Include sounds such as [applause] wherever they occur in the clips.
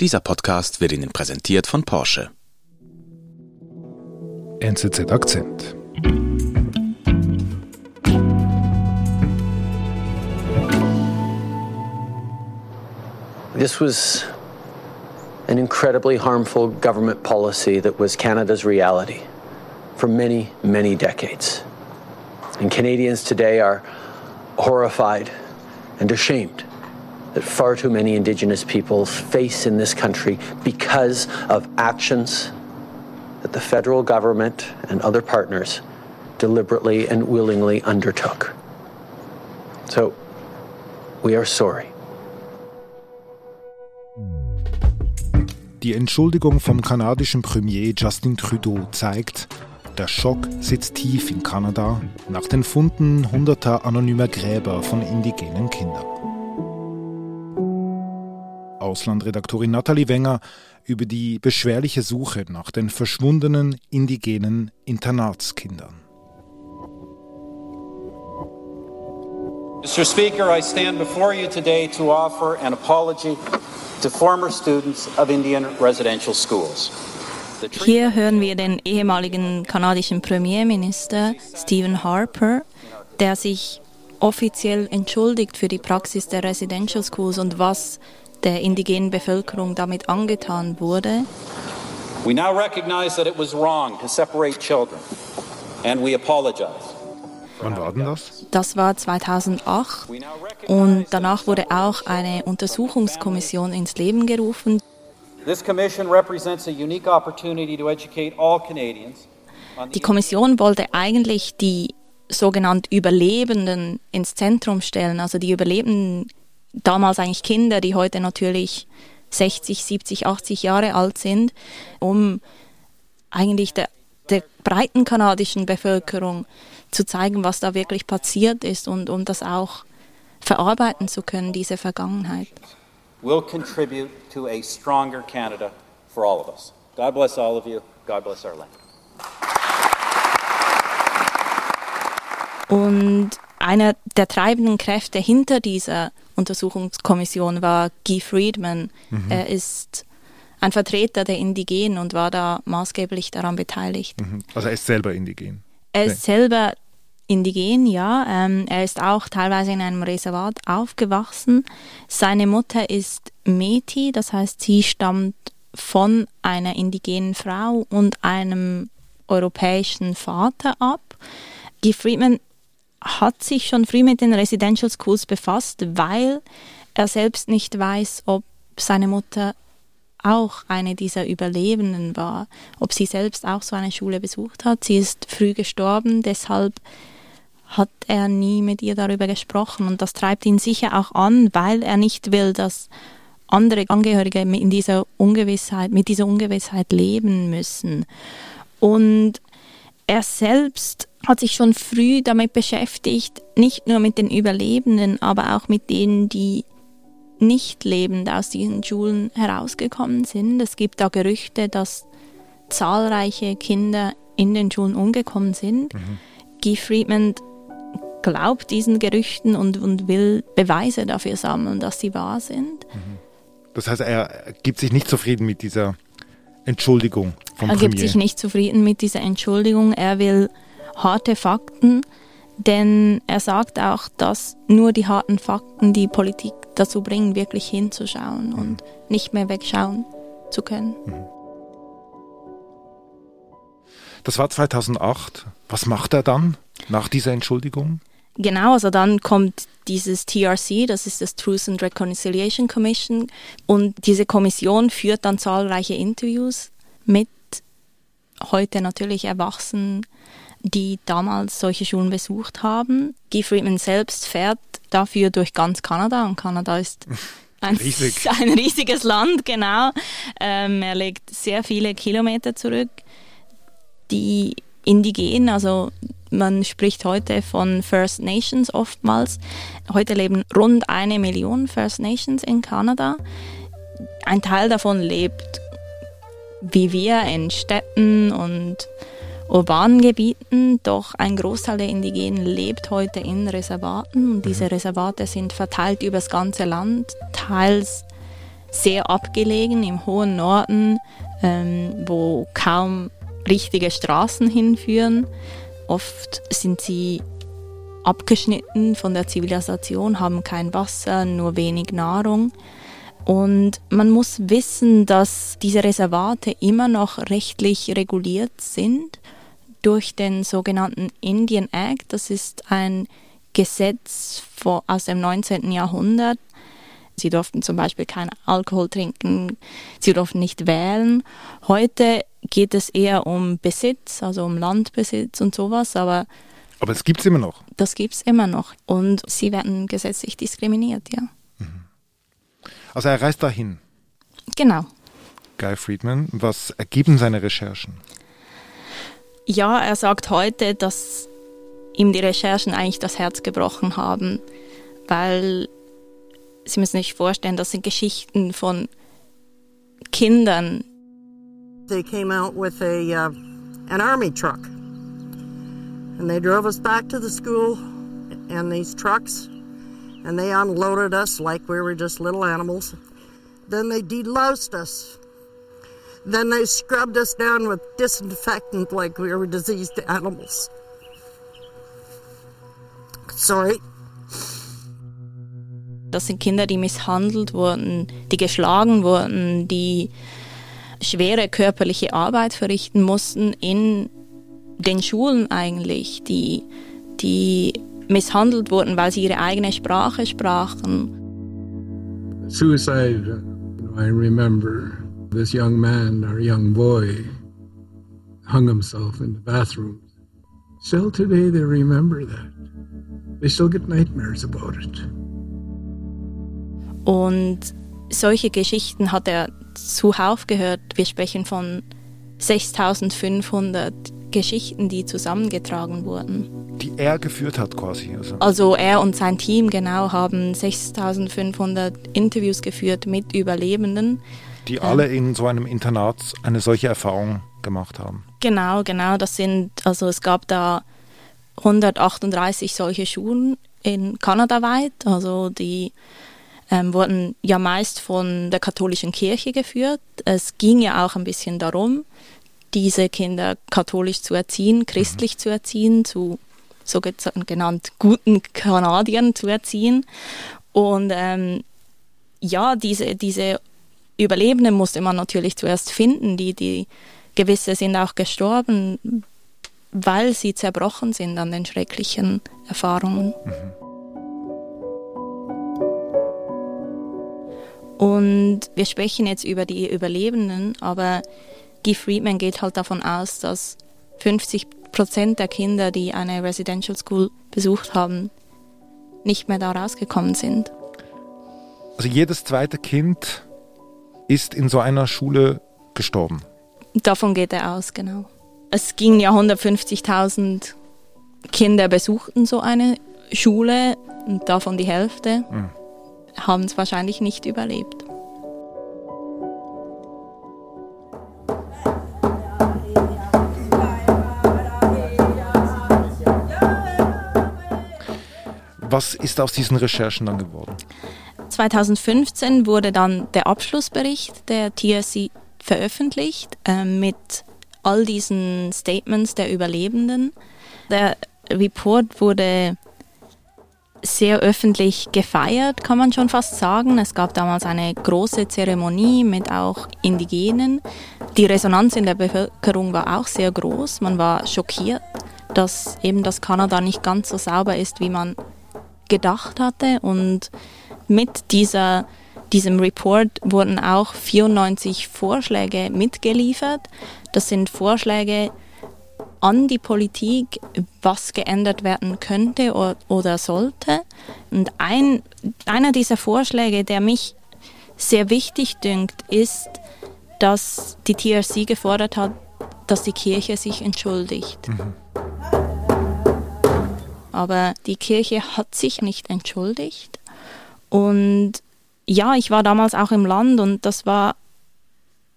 Dieser Podcast wird Ihnen präsentiert von Porsche. NZZ Akzent. This was an incredibly harmful government policy that was Canada's reality for many, many decades. And Canadians today are horrified and ashamed that far too many Indigenous peoples face in this country because of actions that the federal government and other partners deliberately and willingly undertook. So, we are sorry. Die Entschuldigung vom kanadischen Premier Justin Trudeau zeigt, der Schock sitzt tief in Kanada nach den Funden hunderter anonymer Gräber von indigenen Kindern. Auslandredaktorin Nathalie Wenger über die beschwerliche Suche nach den verschwundenen indigenen Internatskindern. Mr. Speaker, I stand before you today to offer an apology to former students of Indian residential schools. Hier hören wir den ehemaligen kanadischen Premierminister Stephen Harper, der sich offiziell entschuldigt für die Praxis der Residential Schools und was der indigenen Bevölkerung damit angetan wurde. We now recognize that it was wrong to separate children, and we apologize. Wann war denn das? Das war 2008 und danach wurde auch eine Untersuchungskommission ins Leben gerufen. This commission represents a unique opportunity to educate all Canadians on Die Kommission wollte eigentlich die sogenannten Überlebenden ins Zentrum stellen, also die Überlebenden, damals eigentlich Kinder, die heute natürlich 60, 70, 80 Jahre alt sind, um eigentlich der, der breiten kanadischen Bevölkerung zu zeigen, was da wirklich passiert ist und um das auch verarbeiten zu können, diese Vergangenheit. will contribute to a stronger Canada for all of us. God bless all of you. God bless our land. Und einer der treibenden Kräfte hinter dieser Untersuchungskommission war Guy Friedman. Er ist ein Vertreter der Indigenen und war da maßgeblich daran beteiligt. Mhm. Also er ist selber indigen. Er ist selber indigen, ja. Ähm, er ist auch teilweise in einem Reservat aufgewachsen. Seine Mutter ist Meti, das heißt, sie stammt von einer indigenen Frau und einem europäischen Vater ab. Guy Friedman hat sich schon früh mit den Residential Schools befasst, weil er selbst nicht weiß, ob seine Mutter auch eine dieser Überlebenden war, ob sie selbst auch so eine Schule besucht hat. Sie ist früh gestorben, deshalb hat er nie mit ihr darüber gesprochen und das treibt ihn sicher auch an, weil er nicht will, dass andere Angehörige in dieser Ungewissheit, mit dieser Ungewissheit leben müssen. Und er selbst hat sich schon früh damit beschäftigt, nicht nur mit den Überlebenden, aber auch mit denen, die nicht lebend aus diesen Schulen herausgekommen sind. Es gibt da Gerüchte, dass zahlreiche Kinder in den Schulen umgekommen sind. Guy Friedman glaubt diesen Gerüchten und, und will Beweise dafür sammeln, dass sie wahr sind. Das heißt, er gibt sich nicht zufrieden mit dieser Entschuldigung vom Er Premier. gibt sich nicht zufrieden mit dieser Entschuldigung. Er will harte Fakten, denn er sagt auch, dass nur die harten Fakten die Politik dazu bringen, wirklich hinzuschauen und nicht mehr wegschauen zu können. Das war 2008. Was macht er dann nach dieser Entschuldigung? Genau, also dann kommt dieses TRC, das ist das Truth and Reconciliation Commission, und diese Kommission führt dann zahlreiche Interviews mit heute natürlich Erwachsenen, die damals solche Schulen besucht haben. Guy Friedman selbst fährt dafür durch ganz Kanada und Kanada ist [laughs] ein, Riesig. [laughs] ein riesiges Land, genau. Ähm, er legt sehr viele Kilometer zurück. Die Indigenen, also man spricht heute von First Nations oftmals. Heute leben rund eine Million First Nations in Kanada. Ein Teil davon lebt wie wir in Städten und urbanen Gebieten, doch ein Großteil der Indigenen lebt heute in Reservaten und diese Reservate sind verteilt über das ganze Land, teils sehr abgelegen im hohen Norden, ähm, wo kaum richtige Straßen hinführen. Oft sind sie abgeschnitten von der Zivilisation, haben kein Wasser, nur wenig Nahrung. Und man muss wissen, dass diese Reservate immer noch rechtlich reguliert sind durch den sogenannten Indian Act. Das ist ein Gesetz aus dem 19. Jahrhundert. Sie durften zum Beispiel keinen Alkohol trinken, sie durften nicht wählen. Heute geht es eher um Besitz, also um Landbesitz und sowas, aber aber es gibt es immer noch. Das gibt es immer noch. Und sie werden gesetzlich diskriminiert, ja. Mhm. Also er reist dahin. Genau. Guy Friedman, was ergeben seine Recherchen? Ja, er sagt heute, dass ihm die Recherchen eigentlich das Herz gebrochen haben, weil Sie müssen sich vorstellen, das sind Geschichten von Kindern. They came out with a uh, an army truck. And they drove us back to the school in these trucks, and they unloaded us like we were just little animals. Then they deloused us. Then they scrubbed us down with disinfectant like we were diseased animals. Sorry. Das sind Kinder, die misshandelt wurden, die geschlagen wurden, die schwere körperliche Arbeit verrichten mussten in den Schulen eigentlich, die, die misshandelt wurden, weil sie ihre eigene Sprache sprachen. Suicide, I remember this young man or young boy hung himself in the bathroom. Still today they remember that. They still get nightmares about it. Und solche Geschichten hat er zuhauf gehört. Wir sprechen von 6500 Geschichten, die zusammengetragen wurden. Die er geführt hat quasi. Also, also er und sein Team genau haben 6500 Interviews geführt mit Überlebenden. Die ähm, alle in so einem Internat eine solche Erfahrung gemacht haben. Genau, genau. Das sind, also es gab da 138 solche Schulen in Kanada weit. Also die ähm, wurden ja meist von der katholischen Kirche geführt. Es ging ja auch ein bisschen darum, diese Kinder katholisch zu erziehen, christlich mhm. zu erziehen, zu so genannt guten Kanadiern zu erziehen. Und ähm, ja, diese, diese Überlebenden musste man natürlich zuerst finden. Die, die gewisse sind auch gestorben, weil sie zerbrochen sind an den schrecklichen Erfahrungen. Mhm. Und wir sprechen jetzt über die Überlebenden, aber Guy Friedman geht halt davon aus, dass 50 Prozent der Kinder, die eine Residential School besucht haben, nicht mehr da rausgekommen sind. Also jedes zweite Kind ist in so einer Schule gestorben. Davon geht er aus, genau. Es gingen ja 150.000 Kinder besuchten so eine Schule und davon die Hälfte mhm. Haben es wahrscheinlich nicht überlebt. Was ist aus diesen Recherchen dann geworden? 2015 wurde dann der Abschlussbericht der TSC veröffentlicht äh, mit all diesen Statements der Überlebenden. Der Report wurde sehr öffentlich gefeiert, kann man schon fast sagen. Es gab damals eine große Zeremonie mit auch Indigenen. Die Resonanz in der Bevölkerung war auch sehr groß. Man war schockiert, dass eben das Kanada nicht ganz so sauber ist, wie man gedacht hatte. Und mit dieser, diesem Report wurden auch 94 Vorschläge mitgeliefert. Das sind Vorschläge an die Politik, was geändert werden könnte oder sollte. Und ein, einer dieser Vorschläge, der mich sehr wichtig dünkt, ist, dass die TRC gefordert hat, dass die Kirche sich entschuldigt. Mhm. Aber die Kirche hat sich nicht entschuldigt. Und ja, ich war damals auch im Land und das war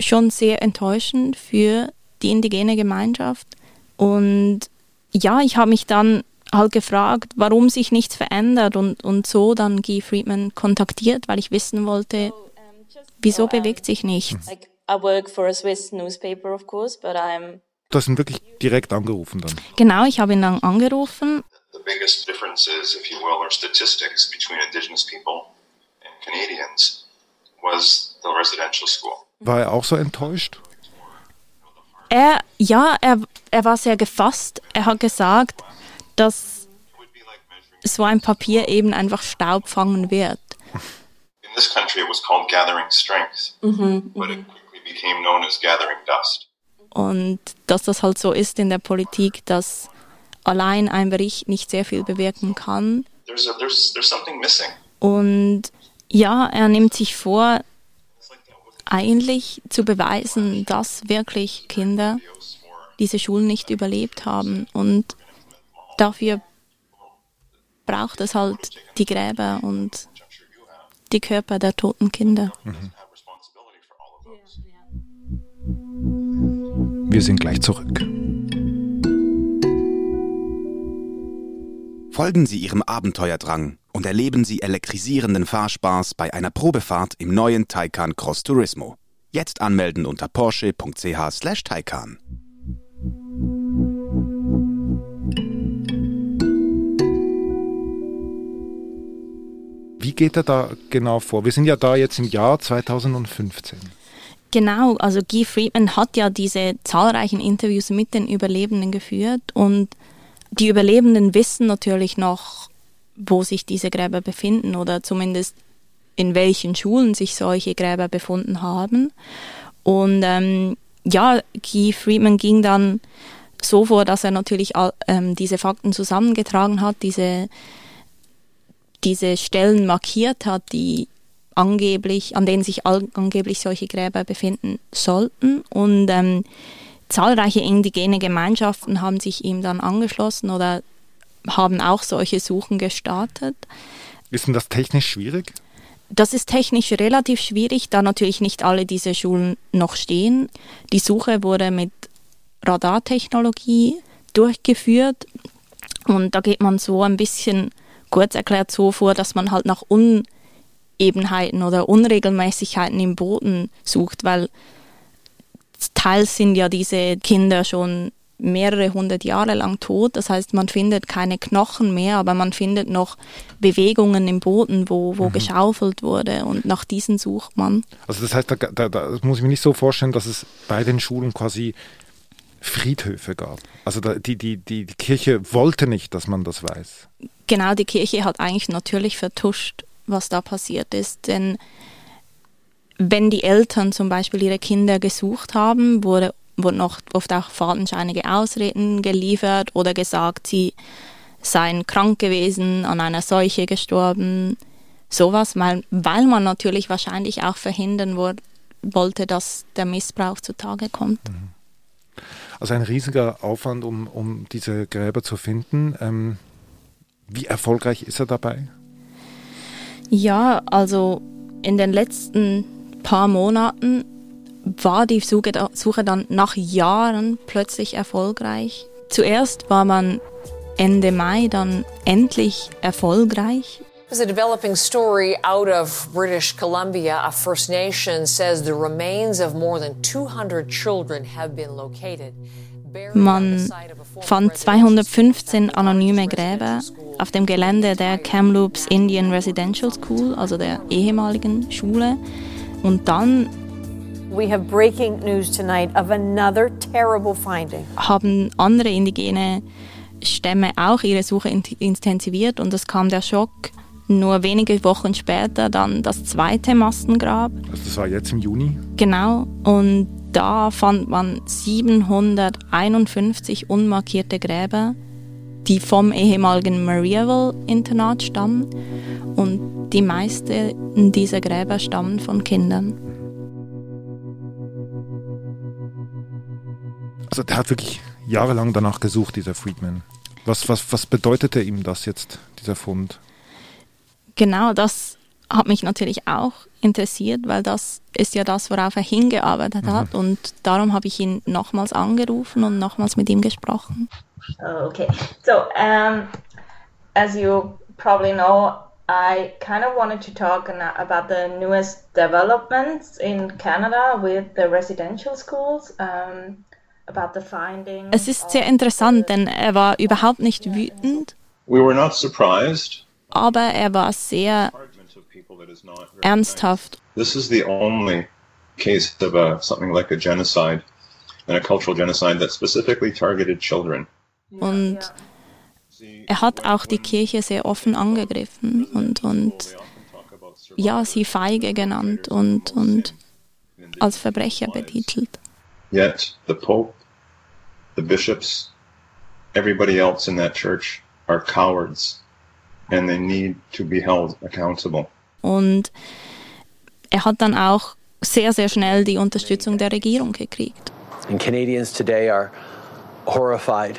schon sehr enttäuschend für die indigene Gemeinschaft. Und ja, ich habe mich dann halt gefragt, warum sich nichts verändert und, und so dann Guy Friedman kontaktiert, weil ich wissen wollte, wieso bewegt sich nichts? Like I work for a Swiss newspaper, of course, but I'm Du hast ihn wirklich direkt angerufen dann. Genau, ich habe ihn dann angerufen. The biggest differences, if you will, or statistics between indigenous people and Canadians was the residential school. War er auch so enttäuscht? Er, ja, er, er war sehr gefasst. Er hat gesagt, dass so ein Papier eben einfach Staub fangen wird. In this country, it was called gathering strength, but it quickly became known as gathering dust. Und dass das halt so ist in der Politik, dass allein ein Bericht nicht sehr viel bewirken kann. There's, a, there's, there's something missing. Und ja, er nimmt sich vor, eigentlich zu beweisen, dass wirklich Kinder diese Schulen nicht überlebt haben. Und dafür braucht es halt die Gräber und die Körper der toten Kinder. Wir sind gleich zurück. Folgen Sie Ihrem Abenteuerdrang und erleben Sie elektrisierenden Fahrspaß bei einer Probefahrt im neuen Taycan Cross Turismo. Jetzt anmelden unter porsche.ch/taycan. Wie geht er da genau vor? Wir sind ja da jetzt im Jahr 2015. Genau, also Guy Friedman hat ja diese zahlreichen Interviews mit den Überlebenden geführt und die Überlebenden wissen natürlich noch, wo sich diese Gräber befinden oder zumindest in welchen Schulen sich solche Gräber befunden haben. Und ähm, ja, Guy Friedman ging dann so vor, dass er natürlich all, ähm, diese Fakten zusammengetragen hat, diese, diese Stellen markiert hat, die angeblich, an denen sich angeblich solche Gräber befinden sollten. Und ähm, zahlreiche indigene Gemeinschaften haben sich ihm dann angeschlossen oder haben auch solche Suchen gestartet. Ist denn das technisch schwierig? Das ist technisch relativ schwierig, da natürlich nicht alle diese Schulen noch stehen. Die Suche wurde mit Radartechnologie durchgeführt und da geht man so ein bisschen kurz erklärt so vor, dass man halt nach Unebenheiten oder Unregelmäßigkeiten im Boden sucht, weil teils sind ja diese Kinder schon mehrere hundert Jahre lang tot. Das heißt, man findet keine Knochen mehr, aber man findet noch Bewegungen im Boden, wo, wo mhm. geschaufelt wurde und nach diesen sucht man. Also das heißt, da, da, da muss ich mir nicht so vorstellen, dass es bei den Schulen quasi Friedhöfe gab. Also da, die, die, die, die Kirche wollte nicht, dass man das weiß. Genau, die Kirche hat eigentlich natürlich vertuscht, was da passiert ist, denn wenn die Eltern zum Beispiel ihre Kinder gesucht haben, wurde wurden noch oft auch fadenscheinige Ausreden geliefert oder gesagt, sie seien krank gewesen, an einer Seuche gestorben. Sowas, weil, weil man natürlich wahrscheinlich auch verhindern wo, wollte, dass der Missbrauch zutage kommt. Mhm. Also ein riesiger Aufwand, um, um diese Gräber zu finden. Ähm, wie erfolgreich ist er dabei? Ja, also in den letzten paar Monaten war die Suche, dann nach Jahren plötzlich erfolgreich. Zuerst war man Ende Mai dann endlich erfolgreich. There's a developing story out of British Columbia. A First Nation says the remains of more than 200 children have been located. Man fand 215 anonyme Gräber auf dem Gelände der Kamloops Indian Residential School, also der ehemaligen Schule. Und dann haben andere indigene Stämme auch ihre Suche intensiviert und es kam der Schock nur wenige Wochen später dann das zweite Massengrab. Also das war jetzt im Juni? Genau. Und da fand man 751 unmarkierte Gräber, die vom ehemaligen Mariaville-Internat stammen. Und die meisten dieser Gräber stammen von Kindern. Also der hat wirklich jahrelang danach gesucht, dieser Friedman. Was, was, was bedeutete ihm das jetzt, dieser Fund? Genau, das hat mich natürlich auch interessiert, weil das ist ja das, worauf er hingearbeitet mhm. hat. Und darum habe ich ihn nochmals angerufen und nochmals mit ihm gesprochen. Oh, okay, so um, as you probably know, I kind of wanted to talk about the newest developments in Canada with the residential schools. Um, es ist sehr interessant, denn er war überhaupt nicht wütend. We were not surprised. Aber er war sehr ernsthaft. This is the only case of a, something like a genocide and a cultural genocide that specifically targeted children. Und er hat auch die Kirche sehr offen angegriffen und, und ja, sie feige genannt und, und als Verbrecher betitelt. Yet the Pope, the bishops, everybody else in that church are cowards and they need to be held accountable. Und er hat dann auch sehr, sehr schnell die Unterstützung der Regierung gekriegt. And Canadians today are horrified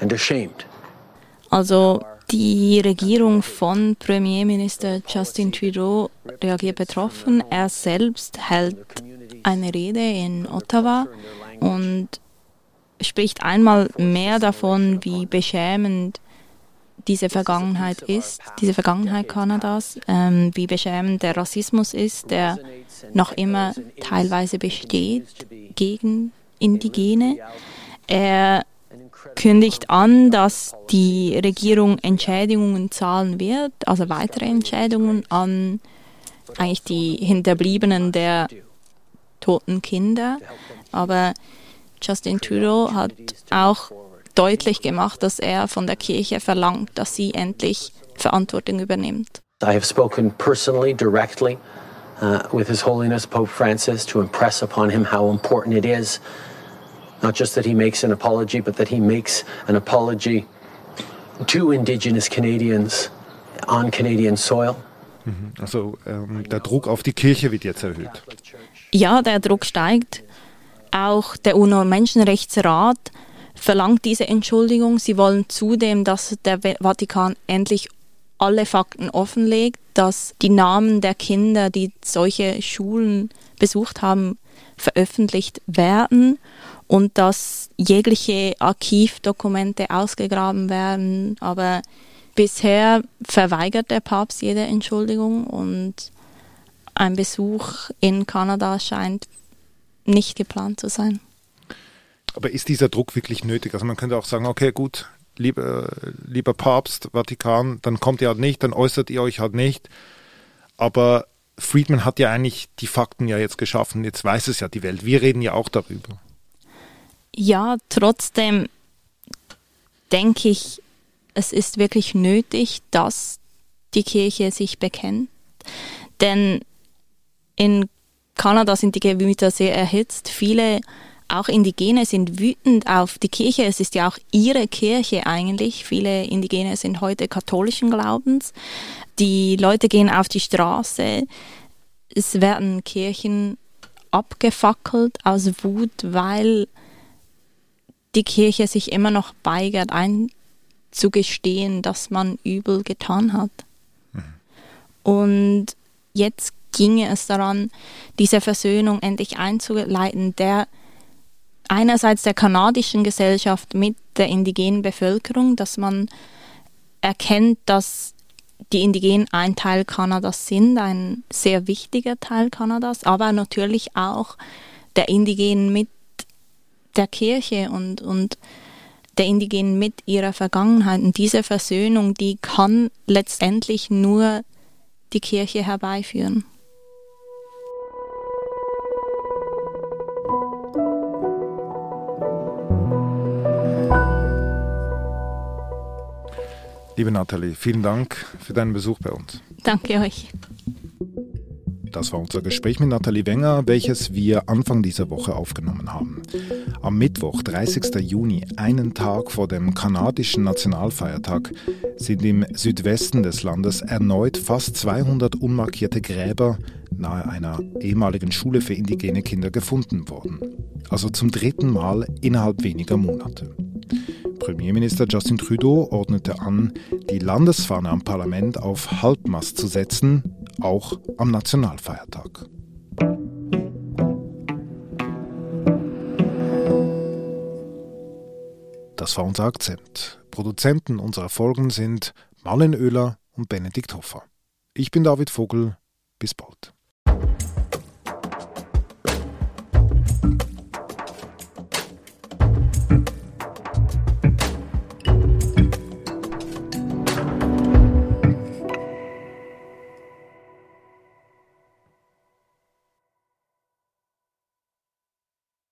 and ashamed. Also die Regierung von Premierminister Justin Trudeau reagiert betroffen. Er selbst hält eine Rede in Ottawa und spricht einmal mehr davon, wie beschämend diese Vergangenheit ist, diese Vergangenheit Kanadas, ähm, wie beschämend der Rassismus ist, der noch immer teilweise besteht gegen Indigene. Er kündigt an, dass die Regierung Entschädigungen zahlen wird, also weitere Entschädigungen an eigentlich die Hinterbliebenen der toten Kinder. Aber Justin Trudeau hat auch deutlich gemacht, dass er von der Kirche verlangt, dass sie endlich Verantwortung übernimmt. I have spoken personally, directly, uh, with His Holiness Pope Francis to impress upon him how important it is, not just that he makes an apology, but that he makes an apology to Indigenous Canadians on Canadian soil. Mhm. Also ähm, der Druck auf die Kirche wird jetzt erhöht. Ja, der Druck steigt. Auch der UNO-Menschenrechtsrat verlangt diese Entschuldigung. Sie wollen zudem, dass der Vatikan endlich alle Fakten offenlegt, dass die Namen der Kinder, die solche Schulen besucht haben, veröffentlicht werden und dass jegliche Archivdokumente ausgegraben werden. Aber bisher verweigert der Papst jede Entschuldigung und ein Besuch in Kanada scheint nicht geplant zu sein. Aber ist dieser Druck wirklich nötig? Also man könnte auch sagen, okay, gut, lieber, lieber Papst, Vatikan, dann kommt ihr halt nicht, dann äußert ihr euch halt nicht. Aber Friedman hat ja eigentlich die Fakten ja jetzt geschaffen, jetzt weiß es ja die Welt. Wir reden ja auch darüber. Ja, trotzdem denke ich, es ist wirklich nötig, dass die Kirche sich bekennt. Denn in Kanada sind die Gemüter sehr erhitzt. Viele auch Indigene sind wütend auf die Kirche. Es ist ja auch ihre Kirche eigentlich. Viele Indigene sind heute katholischen Glaubens. Die Leute gehen auf die Straße. Es werden Kirchen abgefackelt aus Wut, weil die Kirche sich immer noch weigert einzugestehen, dass man übel getan hat. Mhm. Und jetzt ginge es daran, diese Versöhnung endlich einzuleiten, der einerseits der kanadischen Gesellschaft mit der indigenen Bevölkerung, dass man erkennt, dass die Indigenen ein Teil Kanadas sind, ein sehr wichtiger Teil Kanadas, aber natürlich auch der Indigenen mit der Kirche und, und der Indigenen mit ihrer Vergangenheit. Und diese Versöhnung, die kann letztendlich nur die Kirche herbeiführen. Liebe Nathalie, vielen Dank für deinen Besuch bei uns. Danke euch. Das war unser Gespräch mit Nathalie Wenger, welches wir Anfang dieser Woche aufgenommen haben. Am Mittwoch, 30. Juni, einen Tag vor dem kanadischen Nationalfeiertag, sind im Südwesten des Landes erneut fast 200 unmarkierte Gräber nahe einer ehemaligen Schule für indigene Kinder gefunden worden. Also zum dritten Mal innerhalb weniger Monate. Premierminister Justin Trudeau ordnete an, die Landesfahne am Parlament auf Halbmast zu setzen, auch am Nationalfeiertag. Das war unser Akzent. Produzenten unserer Folgen sind Marlen Oehler und Benedikt Hoffer. Ich bin David Vogel. Bis bald.